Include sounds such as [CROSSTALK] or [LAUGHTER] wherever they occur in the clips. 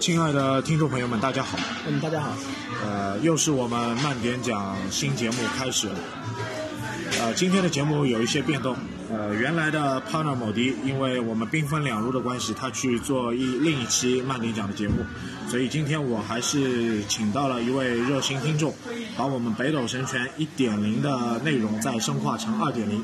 亲爱的听众朋友们，大家好。嗯，大家好。呃，又是我们慢点讲新节目开始了。呃，今天的节目有一些变动。呃，原来的 partner 某迪，因为我们兵分两路的关系，他去做一另一期慢点讲的节目，所以今天我还是请到了一位热心听众，把我们北斗神拳一点零的内容再深化成二点零。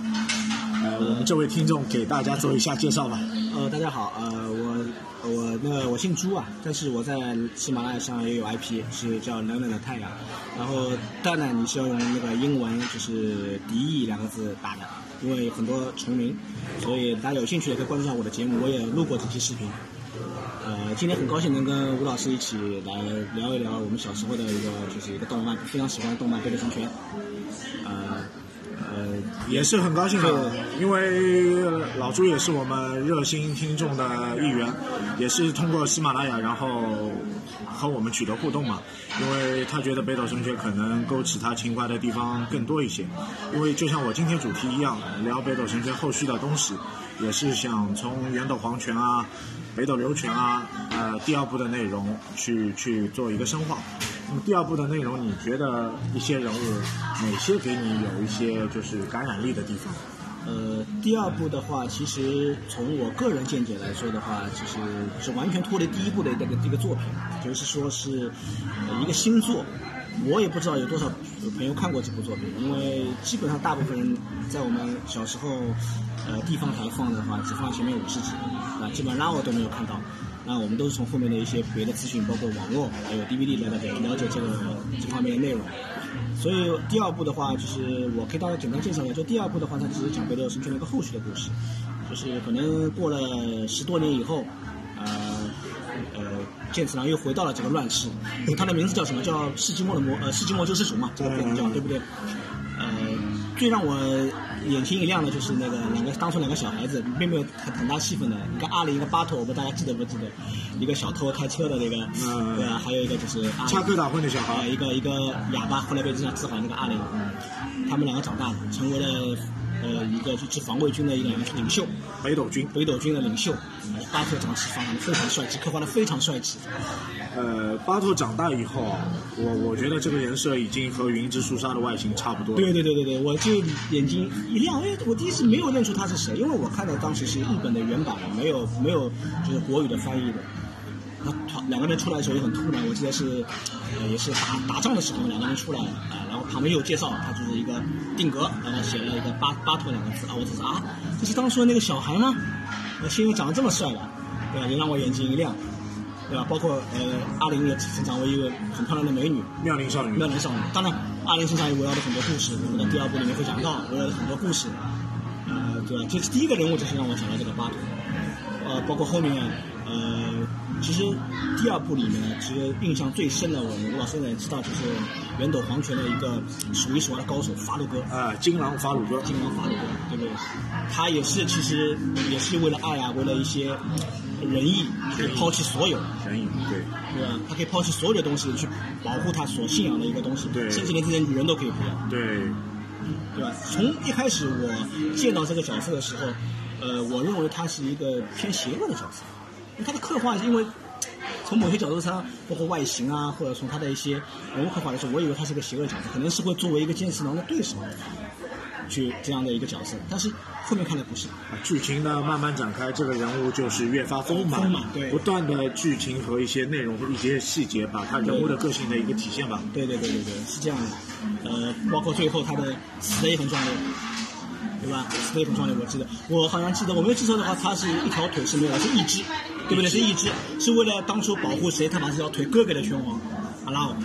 呃，我们这位听众给大家做一下介绍吧。呃，大家好，呃，我我那我姓朱啊，但是我在喜马拉雅上也有 IP，是叫冷冷的太阳。然后当然你是要用那个英文，就是“敌意”两个字打的，因为很多重名，所以大家有兴趣也可以关注一下我的节目，我也录过几期视频。呃，今天很高兴能跟吴老师一起来聊一聊我们小时候的一个就是一个动漫，非常喜欢的动漫《北斗神拳》。呃。呃，也是很高兴的，因为老朱也是我们热心听众的一员，也是通过喜马拉雅，然后和我们取得互动嘛。因为他觉得北斗神拳可能勾起他情怀的地方更多一些，因为就像我今天主题一样，聊北斗神拳后续的东西，也是想从元斗皇拳啊、北斗流泉啊，呃，第二部的内容去去做一个深化。那么第二部的内容，你觉得一些人物哪些给你有一些就是感染力的地方？呃，第二部的话，其实从我个人见解来说的话，其实是完全脱离第一部的这个这个作品，就是说是一个新作。我也不知道有多少朋友看过这部作品，因为基本上大部分人在我们小时候，呃，地方台放的话，只放前面五十集，啊，基本上我都没有看到。那我们都是从后面的一些别的资讯，包括网络还有 DVD 来了了解这个这方面的内容。所以第二部的话，就是我可以大概简单介绍一下，就第二部的话，它只是讲北斗神拳的一个后续的故事，就是可能过了十多年以后，呃呃，剑次郎又回到了这个乱世，他的名字叫什么？叫世纪末的魔呃世纪末救世主嘛，这个名字叫对不对？呃，最让我。眼前一亮的，就是那个两个当初两个小孩子，并没有很很大戏份的，一个阿里，一个巴托，我不知道大家记得不记得？一个小偷开车的那个，对啊，还有一个就是插科打诨的小孩，一个一个哑巴，后来被这样治好那个阿里，他们两个长大了，成为了。呃，一个就是防卫军的一个领袖，北斗军，北斗军的领袖，巴特长期发非常帅气，刻画的非常帅气。呃，巴特长大以后，我我觉得这个人设已经和云之树沙的外形差不多。对对对对对，我就眼睛一亮，哎，我第一次没有认出他是谁，因为我看到当时是日本的原版，没有没有就是国语的翻译的。那他两个人出来的时候也很突然，我记得是，呃，也是打打仗的时候两个人出来啊，然后旁边又介绍，他就是一个定格，然后写了一个巴巴托两个字啊，我只是啊，这是当初的那个小孩吗？我心里长得这么帅了，对吧？也让我眼睛一亮，对吧？包括呃，阿玲也成长为一个很漂亮的美女，妙龄少女，妙龄少女。当然，阿玲身上也围绕着很多故事，我们在第二部里面会讲到，围绕着很多故事，呃，对吧？这是第一个人物就是让我想到这个巴托，呃，包括后面呃。其实第二部里面，其实印象最深的，我们吴老师也知道，就是元斗黄泉的一个数一数二的高手法鲁哥啊，金狼法鲁哥，金狼法鲁哥，对不对？他也是，其实也是为了爱啊，为了一些仁义，可以抛弃所有仁义，对对吧？他可以抛弃所有的东西去保护他所信仰的一个东西，对，甚至连这些女人都可以不要，对对吧？从一开始我见到这个角色的时候，呃，我认为他是一个偏邪恶的角色。他的刻画因为从某些角度上，包括外形啊，或者从他的一些人物刻画来说，我以为他是个邪恶角色，可能是会作为一个剑次郎的对手去这样的一个角色。但是后面看来不是。剧情呢慢慢展开，这个人物就是越发丰满，丰满，对，不断的剧情和一些内容、一些细节，把他人物的个性的一个体现吧。对对对对对，是这样的。呃，包括最后他的死的也很壮烈。对吧？死的很壮烈，我记得，我好像记得，我没有记错的话，他是一条腿是没有，是一只，对不对？是一只，是为了当初保护谁，他把这条腿割给了拳王阿拉奥，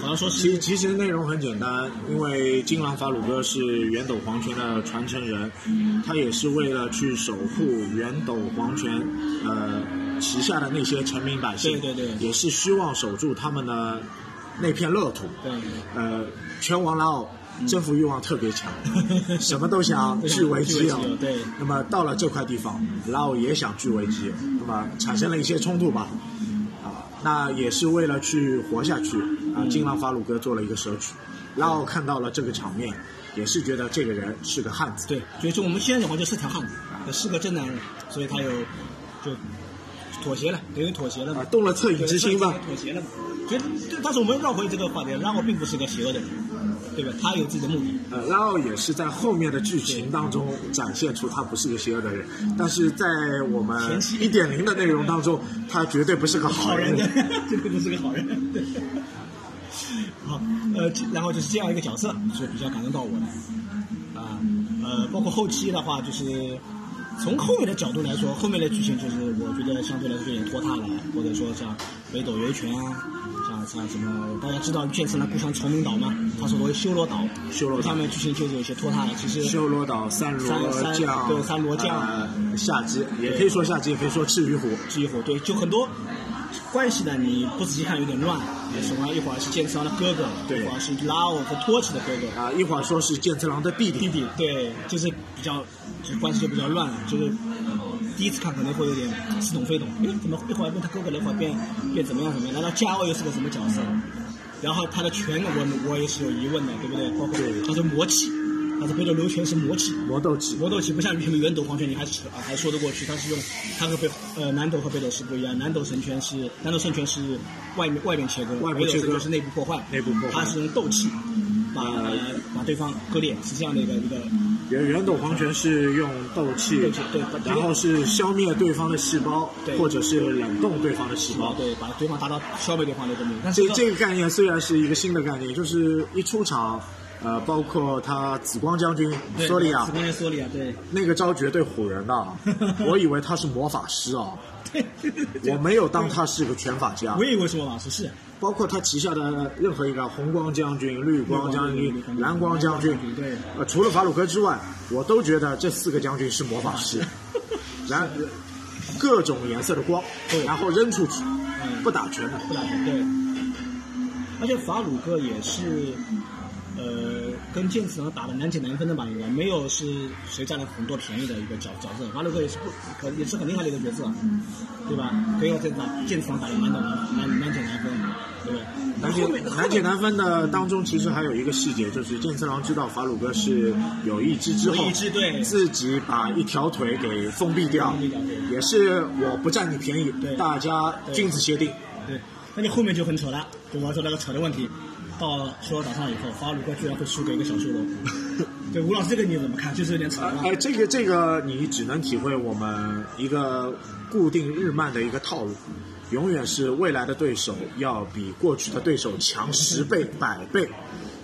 好像说是。其其实内容很简单，因为金狼法鲁哥是元斗皇权的传承人，他也是为了去守护元斗皇权，呃，旗下的那些臣民百姓，对对对，也是希望守住他们的那片乐土。对，呃，拳王拉奥。征服欲望特别强，什么都想 [LAUGHS] 据为己有。对，那么到了这块地方，拉奥也想据为己有，那么产生了一些冲突吧。啊，那也是为了去活下去啊。金狼法鲁哥做了一个舍曲，拉奥看到了这个场面，也是觉得这个人是个汉子。对，所以说我们现在的话就是条汉子，是个真男人，所以他有就妥协了，等于妥协了嘛啊，，动了恻隐之心吧。妥协了嘛。所以，但是我们绕回这个话题，拉奥并不是个邪恶的人，对吧？他有自己的目的。呃，拉奥也是在后面的剧情当中展现出他不是个邪恶的人，但是在我们前期一点零的内容当中，他绝对不是个好好人人。的，[LAUGHS] 这个不是个好人。对好，呃，然后就是这样一个角色是比较感动到我的，啊，呃，包括后期的话，就是从后面的角度来说，后面的剧情就是我觉得相对来说有点拖沓了，或者说像北斗维权啊，像像什么，大家知道剑次郎故乡崇明岛吗？他是为修罗岛，修罗岛上面剧情就是有些拖沓了，其实修罗岛三罗三将，对三罗将呃夏姬也可以说下姬，也可以说赤羽虎。几乎对，就很多关系呢，你不仔细看有点乱。什么一会儿是剑次郎的哥哥，对一会儿是拉奥和托起的哥哥，啊，一会儿说是剑次郎的弟弟，弟弟，对，就是比较，就关系就比较乱了，就是第一次看可能会有点似懂非懂，哎，怎么一会儿变他哥哥了，一会儿变变怎么样怎么样？难道加奥又是个什么角色？然后他的拳我我也是有疑问的，对不对？包括他是魔气，他是北斗流拳是魔气，魔斗气。魔斗气不像什么元斗黄拳，你还是啊还说得过去。他是用他和北呃南斗和北斗是不一样，南斗神拳是南斗圣拳是外面外面切割，外面切割北斗是内部破坏，内部破坏他是用斗气把、把对方割裂，是这样的一个一个元元斗黄泉是用斗气，斗气对然后是消灭对方的细胞，对或者是冷冻对方的细胞。对把对方达到消灭对方的一个目的。但是这这个概念虽然是一个新的概念，就是一出场，呃，包括他紫光将军索利亚紫光将军索利亚对那个招绝对唬人的，[LAUGHS] 我以为他是魔法师啊，对，[LAUGHS] 我没有当他是个拳法家我。也以为是魔法师是包括他旗下的任何一个红光将军、绿光将军、蓝光将军，对呃，除了法鲁克之外，我都觉得这四个将军是魔法师。然各种颜色的光，然后扔出去，嗯不打拳的。不打拳对，而且法鲁克也是，呃，跟剑次郎打的难解难分的吧，应该没有是谁占了很多便宜的一个角角色。法鲁克也是不可也是很厉害的一个角色，对吧？可以和剑次郎剑次郎打的难懂难难难解难分，对不对？难解难解难分的当中，其实还有一个细节，就是剑次郎知道法鲁哥是有意志之后自己把一条腿给封闭掉也是我不占你便宜对，大家君子协定。对，那你后面就很扯了，就我说那个扯的问题，到修罗岛上以后，法鲁克居然会输给一个小修罗。[LAUGHS] 对，吴老师这个你怎么看？就是有点惨了。哎，这个这个你只能体会我们一个固定日漫的一个套路，永远是未来的对手要比过去的对手强十倍、百倍。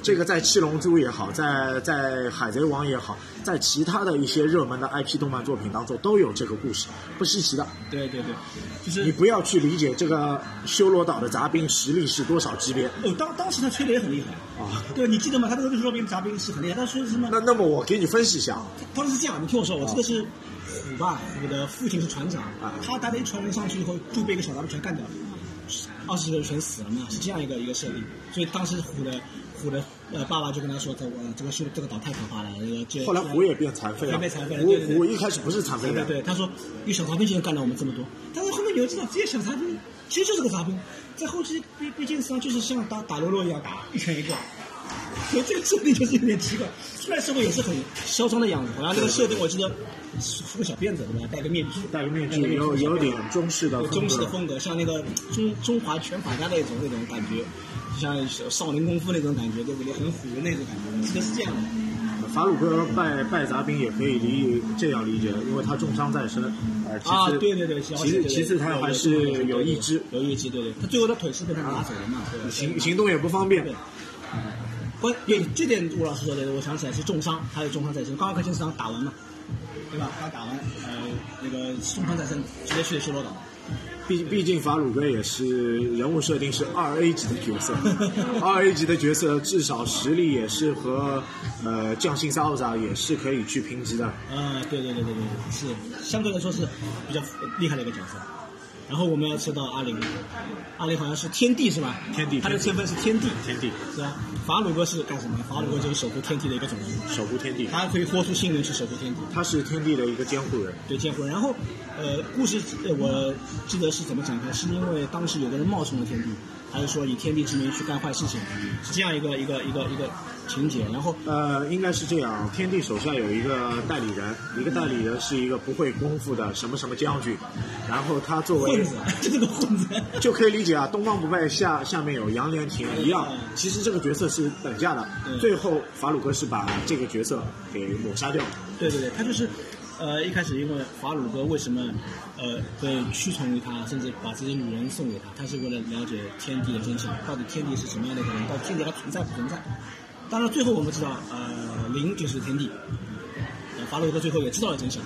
这个在《七龙珠》也好，在在《海贼王》也好，在其他的一些热门的 IP 动漫作品当中都有这个故事，不稀奇的。对对对，就是你不要去理解这个修罗岛的杂兵实力是多少级别哦，当当时他吹的也很厉害啊。对，你记得吗？他这个若冰杂兵是很厉害，他说什么？那那么我给你分析一下啊，当时是这样，你听我说，我记得是虎吧，我的父亲是船长啊他带了一船人上去以后，就被一个小杂兵全干掉了，二十个人全死了嘛，是这样一个一个设定。所以当时虎的虎的呃爸爸就跟他说，这我这个修这个岛太可怕了，后来虎也变残废了。也变残废了虎虎一开始不是残废的，对他说一小杂兵就能干了我们这么多，但是后面你要知道，这些小杂兵其实就是个杂兵，在后期毕竟实际上就是像打打喽啰一样打，一拳一个。所以这个设定就是有点奇怪，出来时候也是很嚣张的样子，好像那个设定我记得梳个小辫子对吧，戴个面具，戴个面具，有有点中式的中式的风格，像那个中中华拳法家那种那种感觉，就像少林功夫那种感觉，对不对？很虎的那种感觉，我记得是这样的。法鲁克拜拜杂兵也可以理这样理解，因为他重伤在身，呃，其次，啊，对对对，其次其次他还是有意志，有意志，对对，他最后的腿是被他拿走了嘛，行行动也不方便对。不，对这点吴老师说的，我想起来是重伤，还有重伤在身，刚刚跟金次郎打完嘛，对吧？刚打完，呃，那个重伤在身，直接去的修罗岛。毕毕竟法鲁格也是人物设定是二 A 级的角色，[LAUGHS] 二 A 级的角色至少实力也是和呃匠心三奥扎也是可以去评级的。嗯，对对对对对，是相对来说是比较厉害的一个角色。然后我们要说到阿里，阿里好像是天地是吧？天地他的身份是天地，天地是吧？法鲁哥是干什么？法鲁哥就是守护天地的一个种族，守护天地，他可以豁出性命去守护天地。他是天地的一个监护人。对监护人。然后，呃，故事呃我记得是怎么展开，是因为当时有个人冒充了天帝，他就说以天地之名去干坏事情，是这样一个一个一个一个情节。然后，呃，应该是这样，天地手下有一个代理人，一个代理人是一个不会功夫的什么什么将军，然后他作为混子，就是个混子。就可以理解啊，东方不败下下面有杨莲亭一样，其实这个角色是等价的。最后法鲁克是把这个角色给抹杀掉。对对对，他就是，呃，一开始因为法鲁哥为什么呃会屈从于他，甚至把这些女人送给他，他是为了了解天地的真相，到底天地是什么样的一个人，到底天地还存在不存在？当然最后我们知道，呃，灵就是天地，法鲁哥最后也知道了真相。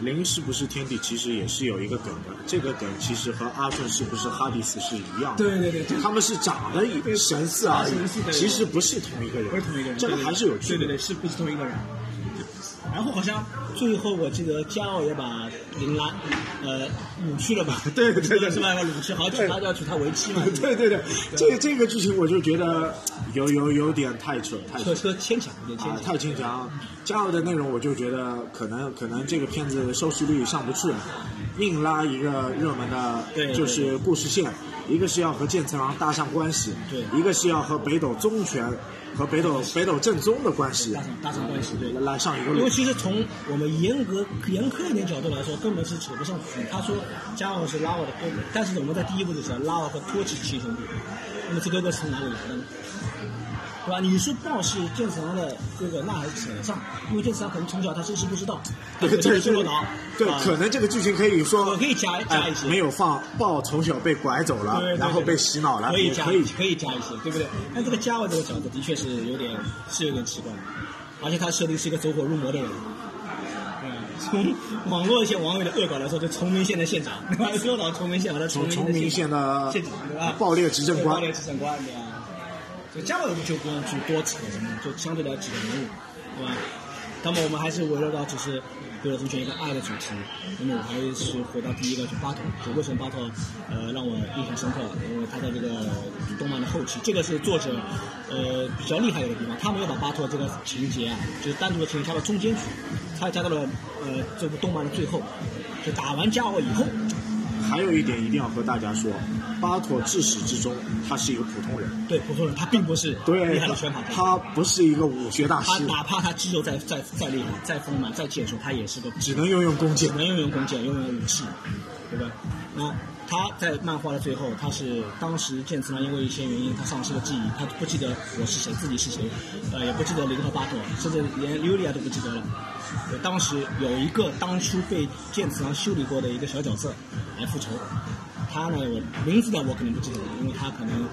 灵是不是天地？其实也是有一个梗的。这个梗其实和阿顺是不是哈迪斯是一样的。对对对，他们是长得神似而已，其实不是同一个人。不是同一个人，这个还是有区别。对对对，是不是同一个人？然后好像最后我记得加奥也把林拉呃掳去了吧？[LAUGHS] 对对对，是吧？要掳去，好像娶他要娶她为妻嘛？[LAUGHS] 对对对，这这个剧情我就觉得有有有点太扯，太扯扯牵强，有点牵强，太牵强。加奥的内容我就觉得可能可能这个片子收视率上不去，硬拉一个热门的，就是故事线，一个是要和剑次郎搭上关系，对，一个是要和北斗宗权。和北斗北斗正宗的关系，搭上搭上关系，对，来上一个路。因为其实从我们严格严苛一点角度来说，根本是扯不上去。他说加奥是拉瓦的哥哥，但是我们在第一部的时候，拉瓦和托奇亲兄弟，那么这哥哥是从哪里来的呢？对吧？你说豹是剑次郎的哥哥，那还扯得上，因为剑次郎可能从小他真是不知道。对对对。对，可能这个剧情可以说可以加加一些。没有放豹从小被拐走了，然后被洗脑了，可以加可以可以加一些，对不对？但这个加奥这个角色的确是有点是有点奇怪，而且他设定是一个走火入魔的人。嗯，从网络一些网友的恶搞来说，就崇明县的县长，对吧？[LAUGHS] 说到崇明县，把他崇明县的县长，对吧？暴烈执政官，暴烈执政官，对吧？就加奥就不用去多扯什么，就相对来几个人物，对吧？那么我们还是围绕到只是。为了中间一个爱的主题，那么我还是回到第一个，就巴托。就为什么巴托，呃，让我印象深刻？因为他在这个动漫的后期，这个是作者，呃，比较厉害的一个地方。他没有把巴托这个情节啊，就是单独的情节加到中间去，他加到了呃这部动漫的最后，就打完加奥以后。还有一点一定要和大家说，巴托至始至终他是一个普通人。对，普通人，他并不是厉害的拳法家。他不是一个武学大师。他哪怕他肌肉再再再厉害、再丰满、再健硕，他也是个只能用用弓箭，只能用用弓箭，用用武器，对吧？那他在漫画的最后，他是当时剑次郎因为一些原因，他丧失了记忆，他不记得我是谁，自己是谁，呃，也不记得零和巴托，甚至连尤利亚都不记得了。当时有一个当初被剑次郎修理过的一个小角色来复仇，他呢，我名字呢我可能不记得了，因为他可能，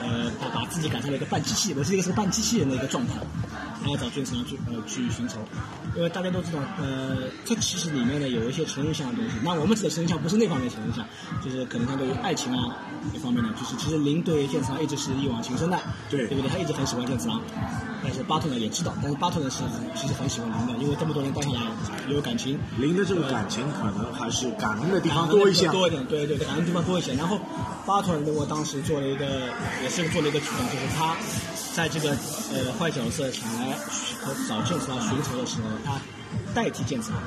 呃，他把自己改成了一个半机器，我是一个是个半机器人的一个状态，他要找剑次郎去呃去寻仇，因为大家都知道，呃，这其实里面呢有一些成人向的东西，那我们指的成人向不是那方面成人向，就是可能他对于爱情啊一方面呢，就是其实林对剑次郎一直是一往情深的，对，对不对？他一直很喜欢剑次郎。但是巴特呢也知道，但是巴特呢是其实很喜欢林的，因为这么多年待下来有感情。林的这个感情可能还是感恩的地方多一些，多一点，对对，感恩地方多一些。然后巴特呢，我当时做了一个，也是做了一个举动，就是他在这个呃坏角色想来和找剑次郎寻仇的时候，他代替剑次郎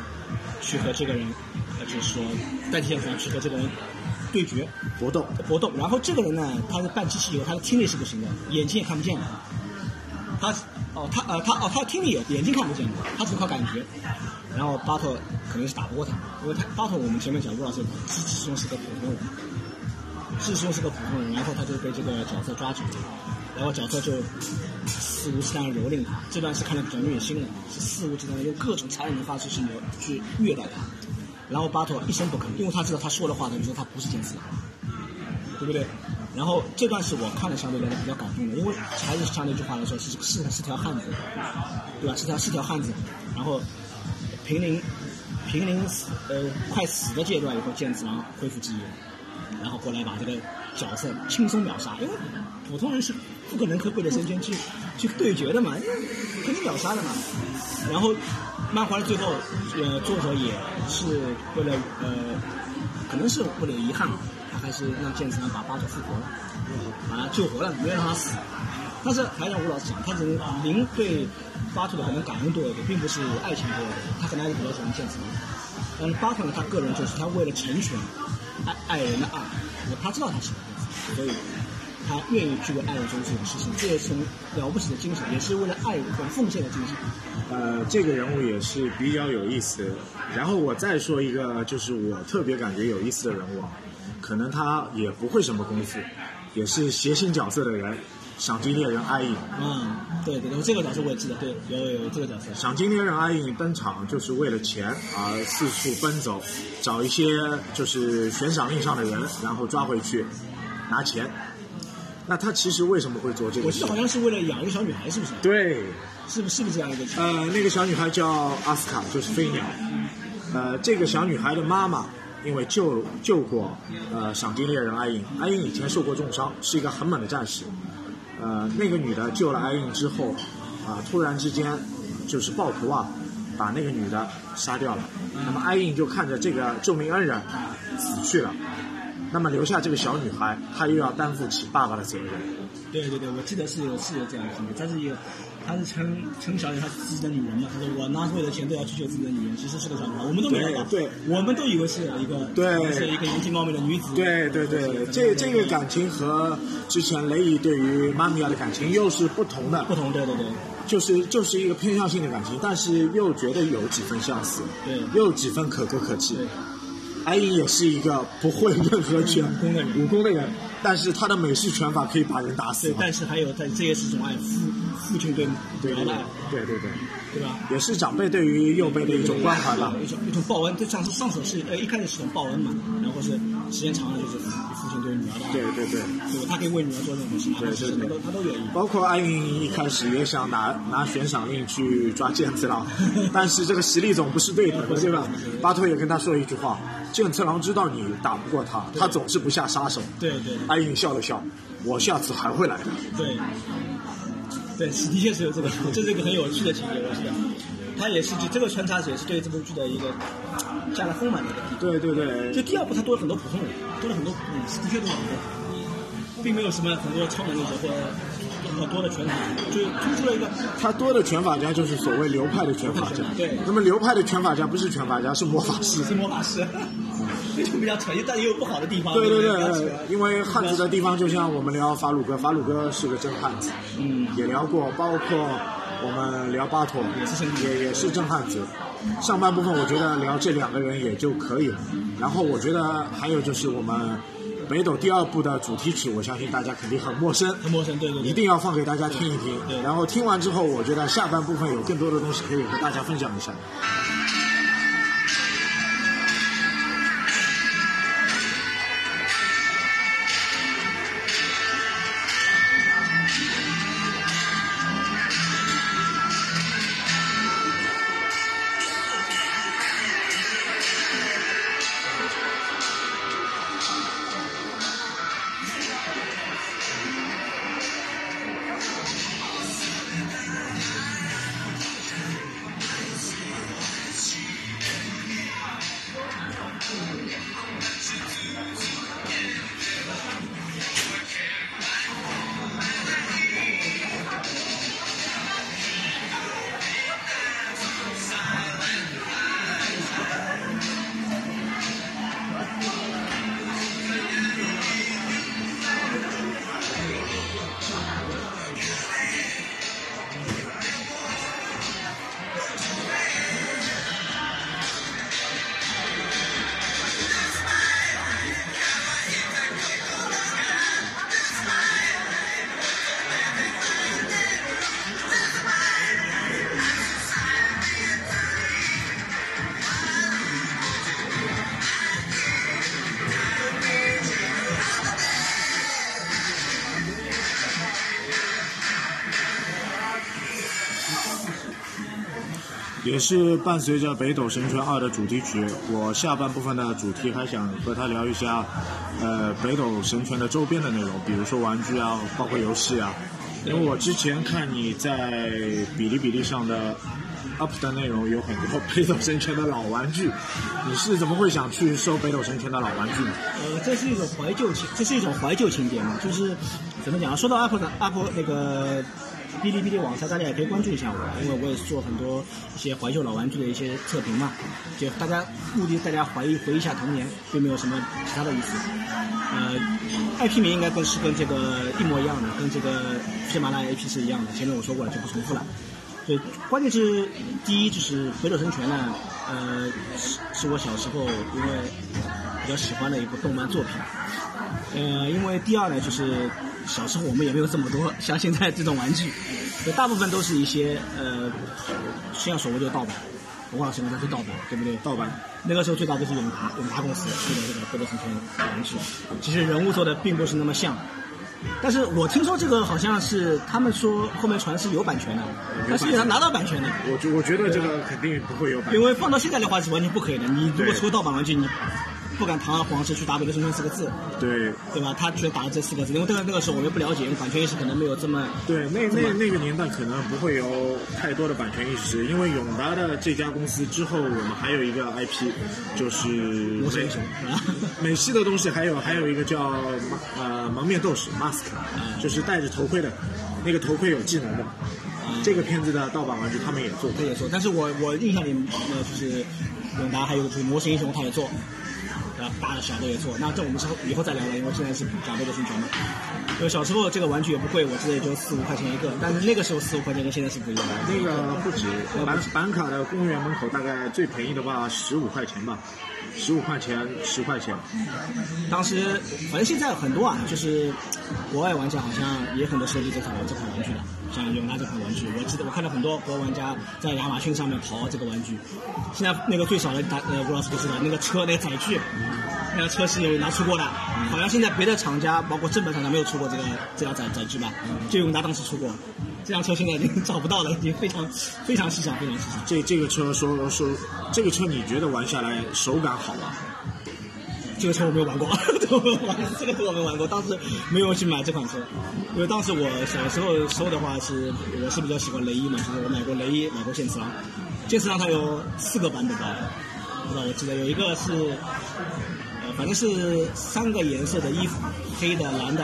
去和这个人，就是说代替剑次郎去和这个人对决搏斗搏斗。然后这个人呢，他是半机器，以后他的听力是不行的，眼睛也看不见的。他哦，他呃，他哦，他听力有，眼睛看不见，他只靠感觉。然后巴特肯定是打不过他，因为他巴特我们前面讲过了，是实质中是个普通人，实质中是个普通人。然后他就被这个角色抓住，然后角色就肆无忌惮蹂躏他。这段是看的比较虐心的，是肆无忌惮的用各种残忍的方式去虐去虐待他。然后巴特一声不吭，因为他知道他说的话等于说他不是剑次郎，对不对？然后这段是我看的相对来说比较感动的，因为还是像那句话来说，是是是条汉子，对吧？是条是条汉子。然后濒临濒临死呃快死的阶段以后，剑次郎恢复记忆，然后过来把这个角色轻松秒杀，因为普通人是不可能和贝勒神拳去去对决的嘛，肯定秒杀的嘛。然后漫画的最后，呃，作者也是为了呃，可能是为了遗憾。还是让剑次郎把巴托复活了，把他救活了，没有让他死。但是还让吴老师讲，他只能您对巴特的可能感恩多一点，并不是爱情多一点。他可能还是比较喜欢剑次郎。但是巴特呢，他个人就是他为了成全爱爱人的爱，他知道他喜欢剑次郎，所以他愿意去为爱人做这种事情，这也是从了不起的精神，也是为了爱和奉献的精神。呃，这个人物也是比较有意思。然后我再说一个，就是我特别感觉有意思的人物啊。可能他也不会什么功夫，也是谐星角色的人，赏金猎人阿影。嗯，对对对，这个角色我也记得，对，有有有这个角色。赏金猎人阿影登场就是为了钱而四处奔走，找一些就是悬赏令上的人，然后抓回去拿钱。那他其实为什么会做这个我记得？好像是为了养一个小女孩，是不是？对，是不是是不是这样一个？呃，那个小女孩叫阿斯卡，就是飞鸟。呃，这个小女孩的妈妈因为救救过呃赏金猎人阿英，阿英以前受过重伤，是一个很猛的战士。呃，那个女的救了阿英之后，啊、突然之间就是暴徒啊，把那个女的杀掉了。那么阿英就看着这个救命恩人死去了，那么留下这个小女孩，她又要担负起爸爸的责任。对对对，我记得是有是有这样的情节，但是一个，她是称称小姐她自己的女人嘛，她说我拿所有的钱都要去救自己的女人，其实是个小女孩，我们都没有，对对。我们都以为是一个对。是一个年轻貌美的女子，对对对，这这个感情和之前雷伊对于妈咪亚的感情又是不同的，不同，对对对。就是就是一个偏向性的感情，但是又觉得有几分相似，对。又有几分可歌可泣对。艾因也是一个不会任何拳武功的人武功的人，但是他的美式拳法可以把人打死对，。但是还有在这也是一种爱，父父亲对对对女儿的爱，对对对，对吧？也是长辈对于幼辈的一种关怀吧。一种一种报恩，就像是上手是呃一开始是种报恩嘛，然后是时间长了就是父亲对女儿的爱，对对对。对吧？他可以为女儿做任何事，哪怕是什么都他都愿意。包括艾云一开始也想拿拿悬赏令去抓剑次郎，[LAUGHS] 但是这个实力总不是对等的，对吧？巴托也跟他说一句话：剑次郎知道你打不过他，他总是不下杀手。对对艾云笑了笑：“我下次还会来的。对，对，是的确是有这个，这是一个很有趣的情节，我觉得。他也是这个穿插也是对这部剧的一个加了丰满的一个地”方。对对对，就第二部，他多了很多普通人，多了很多，嗯，的确多了很多，并没有什么很多超能力者或者很多的拳法，就突出了一个他多的拳法家就是所谓流派的拳法家。对那么流派的拳法家不是拳法家，是魔法师。是魔法师，这就比较扯，但也有不好的地方。对对对，因为汉子的地方，就像我们聊法鲁哥，法鲁哥是个真汉子，嗯，也聊过，包括我们聊巴托，也也是真汉子。上半部分我觉得聊这两个人也就可以了，然后我觉得还有就是我们北斗第二部的主题曲，我相信大家肯定很陌生，很陌生，对对对，一定要放给大家听一听对。然后听完之后，我觉得下半部分有更多的东西可以和大家分享一下。是伴随着《北斗神拳二》的主题曲，我下半部分的主题还想和他聊一下，呃，《北斗神拳》的周边的内容，比如说玩具啊，包括游戏啊。因为我之前看你在哔哩哔哩上的 up 的内容有很多《北斗神拳》的老玩具，你是怎么会想去收《北斗神拳》的老玩具呢？呃，这是一种怀旧情，这是一种怀旧情节嘛，就是怎么讲啊？说到 Apple 的 Apple 那个哔哩哔哩网上，大家也可以关注一下我，因为我也是做很多一些怀旧老玩具的一些测评嘛，就大家目的大家回忆回忆一下童年，并没有什么其他的意思。呃，IP 名应该跟是跟这个一模一样的，跟这个喜马拉雅 IP 是一样的，前面我说过了，就不重复了。对，关键是第一就是北斗神拳呢，呃，是是我小时候因为比较喜欢的一部动漫作品。呃，因为第二呢，就是小时候我们也没有这么多像现在这种玩具，就大部分都是一些呃，现在所谓的盗版。我忘了什么叫做盗版，对不对？盗版。那个时候最早就是永达，永达公司出的这个《贝德森圈》玩具，其实人物做的并不是那么像。但是我听说这个好像是他们说后面传是有版权的，但实际上拿到版权的。我觉我觉得这个肯定不会有版权，因为放到现在的话是完全不可以的。你如果出盗版玩具，你。不敢堂而皇之去打“北斗神拳”四个字，对对吧？他却打了这四个字，因为那个那个时候我们不了解，版权意识可能没有这么对。那那那个年代可能不会有太多的版权意识，因为永达的这家公司之后，我们还有一个 IP，就是美 [LAUGHS] 美系的东西，还有还有一个叫呃蒙面斗士 Mask，就是戴着头盔的，那个头盔有技能的。这个片子的盗版玩具他们也做，他也做，但是我我印象里呃就是永达还有就是魔神英雄他也做。大的小的也做，那这我们是以后再聊了，因为现在是讲这个宣传嘛。因为小时候这个玩具也不贵，我记得也就四五块钱一个，但是那个时候四五块钱跟现在是不一样的。那个不止，板板卡的公园门口大概最便宜的话十五块钱吧。十五块钱，十块钱。当时，反正现在很多啊，就是国外玩家好像也很多收集这款这款玩具的，像永达这款玩具，我记得我看到很多国外玩家在亚马逊上面淘这个玩具。现在那个最少的，大呃，不知道是不是的，那个车那个载具，那辆车是有拿出过的，好像现在别的厂家，包括正版厂家没有出过这个这辆载载具吧？就永达当时出过。这辆车现在已经找不到了，已经非常非常稀少，非常稀少。这这个车说说，这个车你觉得玩下来手感好吗？这个车我没有玩过，[LAUGHS] 这个车我没玩过，当时没有去买这款车，因为当时我小时候收的话是，我是比较喜欢雷伊嘛，就是我买过雷伊，买过剑次郎，剑次郎它有四个版本吧，不知道我记得有一个是。反正是三个颜色的衣服，黑的、蓝的，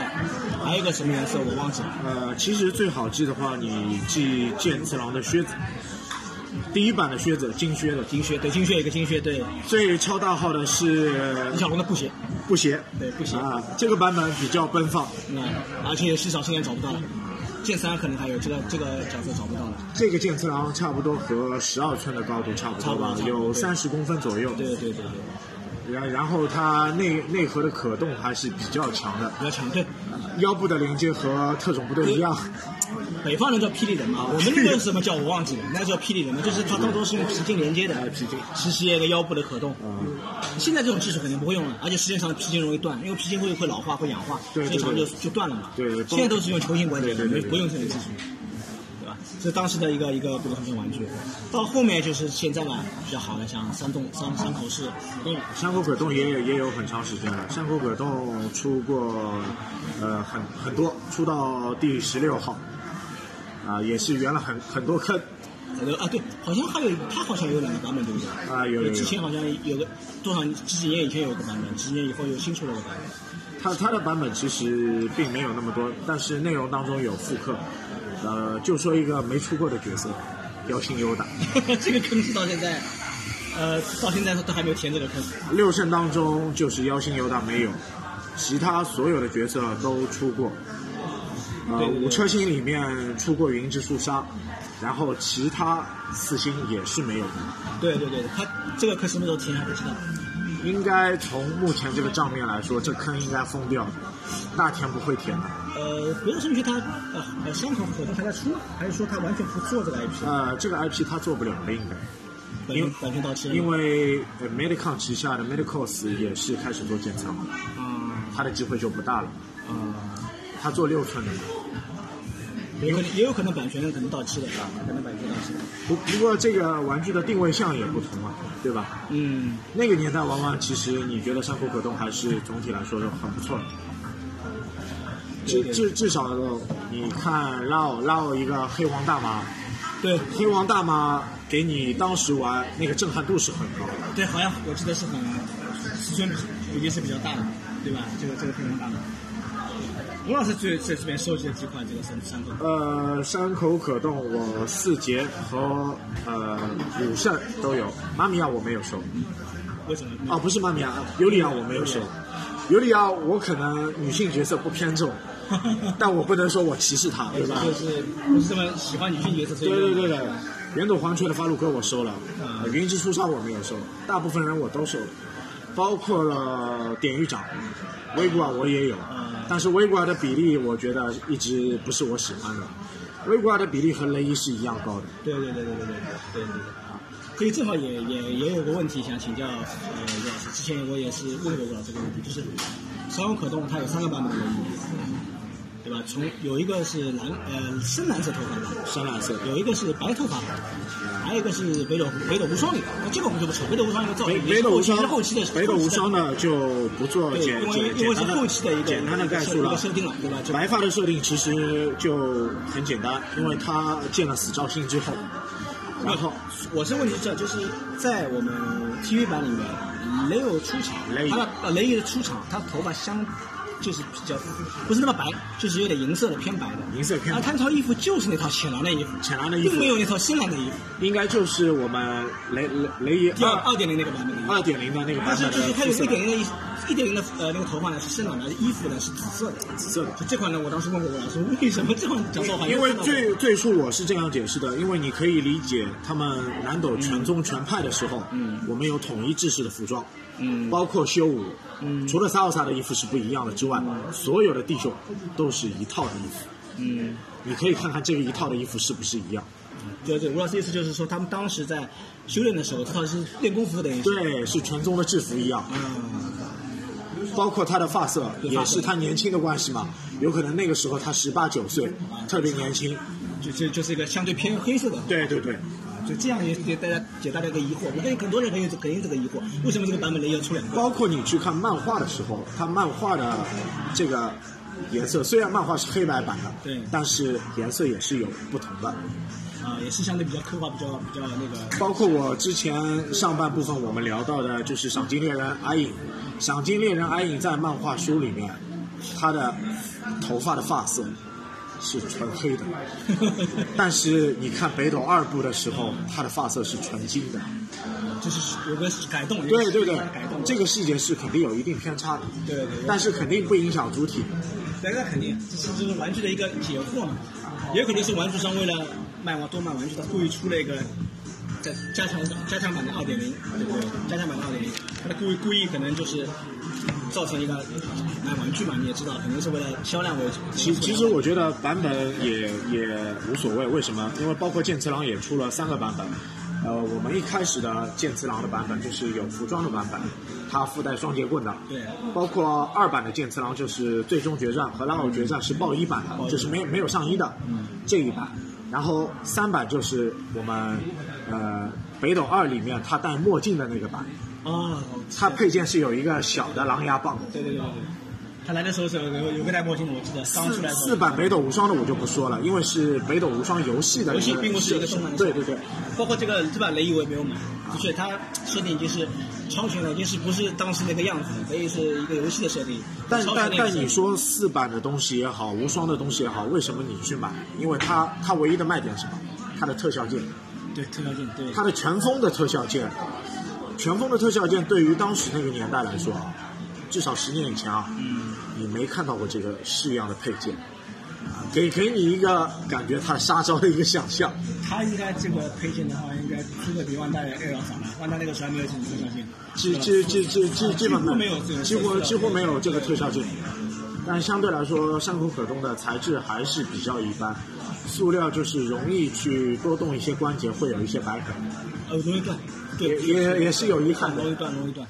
还有一个什么颜色我忘记了。呃，其实最好记的话，你记剑次郎的靴子，第一版的靴子，金靴的金靴，对金靴一个金靴，对。最超大号的是李小龙的布鞋，布鞋，对布鞋啊，这个版本比较奔放，嗯，而且市场，现在找不到了。剑三可能还有这个这个角色找不到了。这个剑次郎差不多和十二寸的高度差不多吧，有三十公分左右。对对对对。然然后它内内核的可动还是比较强的，比较强。对，腰部的连接和特种部队一样。北方人叫霹雳人嘛，我们那个什么叫我忘记了，那叫霹雳人嘛，就是它当中是用皮筋连接的，皮筋实现一个腰部的可动。现在这种技术肯定不会用了，而且时间长皮筋容易断，因为皮筋会会老化会氧化，时间长就就断了嘛。对对。现在都是用球形关节，没不用这种技术。是当时的一个一个贝德森玩具，到后面就是现在嘛比较好的，像山洞山山口市动，山口可动也有也有很长时间了。山口可动出过呃很很多，出到第十六号，啊也是圆了很很多坑。啊对，好像还有他好像有两个版本对不对？啊有有。之前好像有个多少几几年以前有个版本，几年以后又新出了个版本。它它的版本其实并没有那么多，但是内容当中有复刻。呃，就说一个没出过的角色，妖星优达。[LAUGHS] 这个坑是到现在，呃，到现在都还没有填这个坑。六圣当中就是妖星优达没有，其他所有的角色都出过。呃，五车星里面出过云之素沙，然后其他四星也是没有的。对对对，他这个坑什么时候填还不知道。应该从目前这个账面来说，这坑应该封掉的，大田不会填的。呃，别的同学他呃呃山口可动还在出，还是说他完全不做这个 IP？呃，这个 IP 他做不了了，应该，因为版权到期了。因为 Medicon 旗下的 Medicos 也是开始做建仓了，嗯，他的机会就不大了。嗯，他做六寸的。也可能也有可能版权可能到期了，可能版权到期。不不过这个玩具的定位项也不同啊，对吧？嗯。那个年代玩玩，其实你觉得山口可动还是总体来说是很不错的。至至至少你看拉奥拉奥一个黑王大妈，对黑王大妈给你当时玩那个震撼度是很高的。对，好像我记得是很尺寸已经是比较大的，对吧？这个这个黑王大妈。吴老师最在这边收集了几款这个山山口？呃，山口可动，我四杰和呃五圣都有，妈咪亚我没有收。为什么？哦，不是妈咪亚，尤里亚我没有收。尤里亚我可能女性角色不偏重，[LAUGHS] 但我不能说我歧视她，对吧？就是不是这么喜欢女性角色。对对对对，圆朵黄雀的发露哥我收了，云之出杀我没有收，大部分人我都收了。包括了典狱长，威古尔我也有，嗯但是威古尔的比例我觉得一直不是我喜欢的。威古尔的比例和雷伊是一样高的，对对对对对对对对对啊！可以正好也也也有个问题想请教呃吴老师，之前我也是问过吴老师这个问题，就是山王可动它有三个版本的雷伊，对吧？从有一个是蓝呃深蓝色头发的，深蓝色。有一个是白头发的，还有一个是北斗北斗无双里的，那这个我们就不扯，北斗无双一个造北型北斗无双后期的，北斗无双呢就不做，简简因为是简单后期的一个简单的概述了。设定了，对吧？就白发的设定其实就很简单，因为他见了死兆星之后，然后我是问题是这，就是在我们 TV 版里面，雷欧出场，雷雷伊的出场，他头发相就是比较不是那么白，就是有点银色的偏白的。银色偏白而他那套衣服就是那套浅蓝的衣服，浅蓝的衣服并没有那套深蓝的衣服。应该就是我们雷雷雷伊第二二二点零那个版本的二点零的那个版本但是就是它有一点零的衣，一点零的呃那个头发呢是深蓝的，衣服呢是紫色的。紫色的。就这款呢，我当时问过我老师，为什么这款角色好像因为最最初我是这样解释的，因为你可以理解他们南斗全宗全派的时候，嗯我们有统一制式的服装，嗯包括修武，嗯除了萨奥萨的衣服是不一样的之外，所有的弟兄都是一套的衣服。嗯。你可以看看这个一套的衣服是不是一样？对对，吴老师意思就是说，他们当时在修炼的时候，这套是练功服，等于。对，是全宗的制服一样，嗯，包括他的发色也是他年轻的关系嘛，有可能那个时候他十八九岁，特别年轻。就就就是一个相对偏黑色的。对对对，啊，就这样也给大家解答了一个疑惑。我跟很多人很有肯定这个疑惑，为什么这个版本雷要出两个？包括你去看漫画的时候，它漫画的这个颜色，虽然漫画是黑白版的，对但是颜色也是有不同的。啊，也是相对比较刻画比较比较那个。包括我之前上半部分我们聊到的，就是赏金猎人阿影，赏金猎人阿影在漫画书里面，他的头发的发色是纯黑的，[LAUGHS] 但是你看北斗二部的时候，他的发色是纯金的。就是有个改动，对对对改动，这个细节是肯定有一定偏差的，对对对，但是肯定不影响主体。对，那肯定，这是这是玩具的一个解惑嘛，也有可能是玩具商为了卖完多卖玩具，他故意出了一个在加强加强版的二点零，对不对？加强版的二点零，他故意故意可能就是造成一个买玩具嘛，你也知道，可能是为了销量为主。其其实我觉得版本也也无所谓，为什么？因为包括剑次郎也出了三个版本。呃，我们一开始的剑次郎的版本就是有服装的版本，它附带双截棍的。对包括二版的剑次郎就是最终决战和拉奥决战是爆衣版的，就是没没有上衣的这一版。然后三版就是我们呃北斗二里面他戴墨镜的那个版，啊，它配件是有一个小的狼牙棒。对对对对对，他来的时候是有有有个戴墨镜的，我记得刚出来的四版北斗无双的我就不说了，因为是北斗无双游戏的游戏并不是一个动漫的对对对，包括这个这版雷伊我也没有买，的确它设定已经是超群了，已经是不是当时那个样子了，所以是一个游戏的设定。但但但你说四版的东西也好，无双的东西也好，为什么你去买？因为它它唯一的卖点是什么？它的特效键，对特效键，对它的全封的特效件，全封的特效件对于当时那个年代来说啊，至少十年以前啊，嗯，你没看到过这个式样的配件，啊给给你一个感觉它杀招的一个想象。它应该这个配件的话，应该出的比万代要要少吧？万代那个时候还没有这种特效镜，基基基基基基本没有这个几乎几乎没有这个特效镜，但相对来说，山口可动的材质还是比较一般，塑料就是容易去多动一些关节，会有一些白痕，呃，容易断，对也，也也是有遗憾的容。易断，容易断。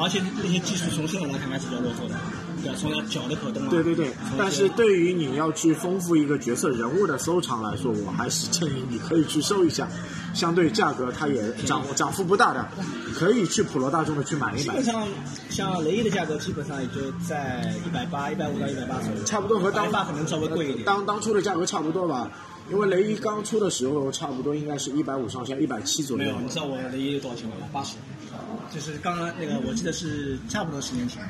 而且那些技术从现在来看还是比较落后的，对吧？从它脚的可动啊，对对对，但是对于你要去丰富一个角色人物的收藏来说，我还是建议你可以去收一下，相对价格它也涨涨幅不大的，可以去普罗大众的去买一买基本。上像雷伊的价格基本上也就在一百八、一百五到一百八左右，差不多和当八可能稍微贵一点。当当初的价格差不多吧，因为雷伊刚出的时候，差不多应该是一百五上下，一百七左右没有，。你知道我雷伊多少钱吗？八十，就是刚刚那个我记得是差不多十年前，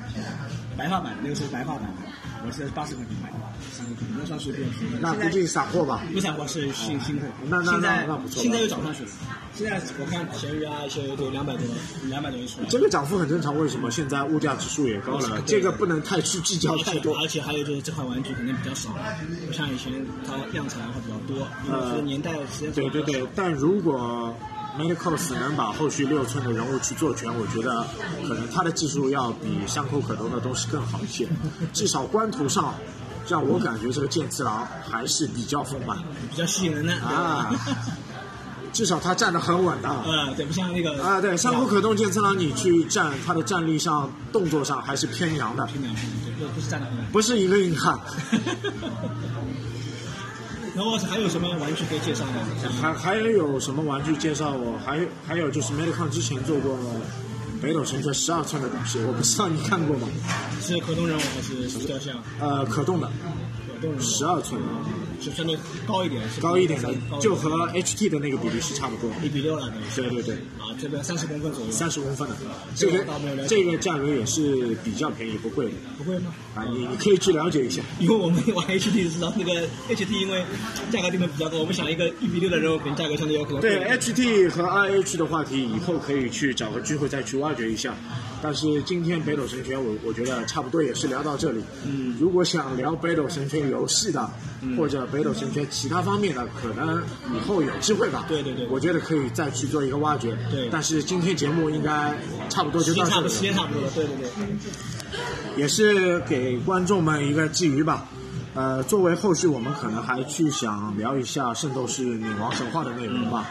白发版那个时候白发版的，我是八十块钱买的，是那算是比较便宜。那估计散货吧。不散货是新新货，那那那那不错现在又涨上去了。现在我看闲鱼啊，一些都两百多，两百多一出来。这个涨幅很正常，为什么？现在物价指数也高了，这个不能太去计较太多。而且还有就是这款玩具可能比较少，不像以前它量产会比较多，因为这个年代时间对对对，但如果 Medicos 能把后续六寸的人物去做全，我觉得可能他的技术要比山口可动的东西更好一些，至少官图上让我感觉这个剑次郎还是比较丰满比较吸引人的啊，至少他站得很稳的。呃，对，不像那个啊，对，山口可动剑次郎，你去站他的站立上、动作上还是偏阳的，平凉平凉，对，不不是站得很稳。不是一个硬汉。[LAUGHS] 然后还有什么玩具可以介绍吗？还还有什么玩具介绍我？还有还有就是 Medicon 之前做过北斗神拳十二寸的东西，我不知道你看过吗？是可动人物还是是雕像？呃，可动的十二寸，是相对高一点，是高一点的，就和 HT 的那个比例是差不多的。一比六了，对对对对，啊，这个三十公分左右，三十公分的，这个这个价格也是比较便宜，不贵的。不贵吗？啊，你你可以去了解一下。因为我们玩 HT 知道那个 HT 因为价格定的比较高，我们想一个一比六的人物，可能价格相对有可能对 HT 和 IH 的话题，以后可以去找个机会再去挖掘一下。但是今天北斗神拳，我我觉得差不多也是聊到这里。嗯，如果想聊北斗神拳游戏的，或者北斗神拳其他方面的，可能以后有机会吧。对对对我觉得可以再去做一个挖掘。对但是今天节目应该差不多就到这里了时间差不多了，对对对。也是给观众们一个寄语吧。呃，作为后续我们可能还去想聊一下《圣斗士女王神话》的内容吧。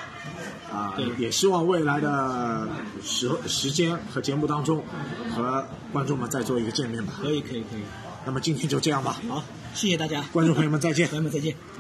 啊、对也希望未来的时时间和节目当中和观众们再做一个见面吧。可以可以可以，那么今天就这样吧，好，谢谢大家，观众朋友们再见朋。友们再见。[LAUGHS]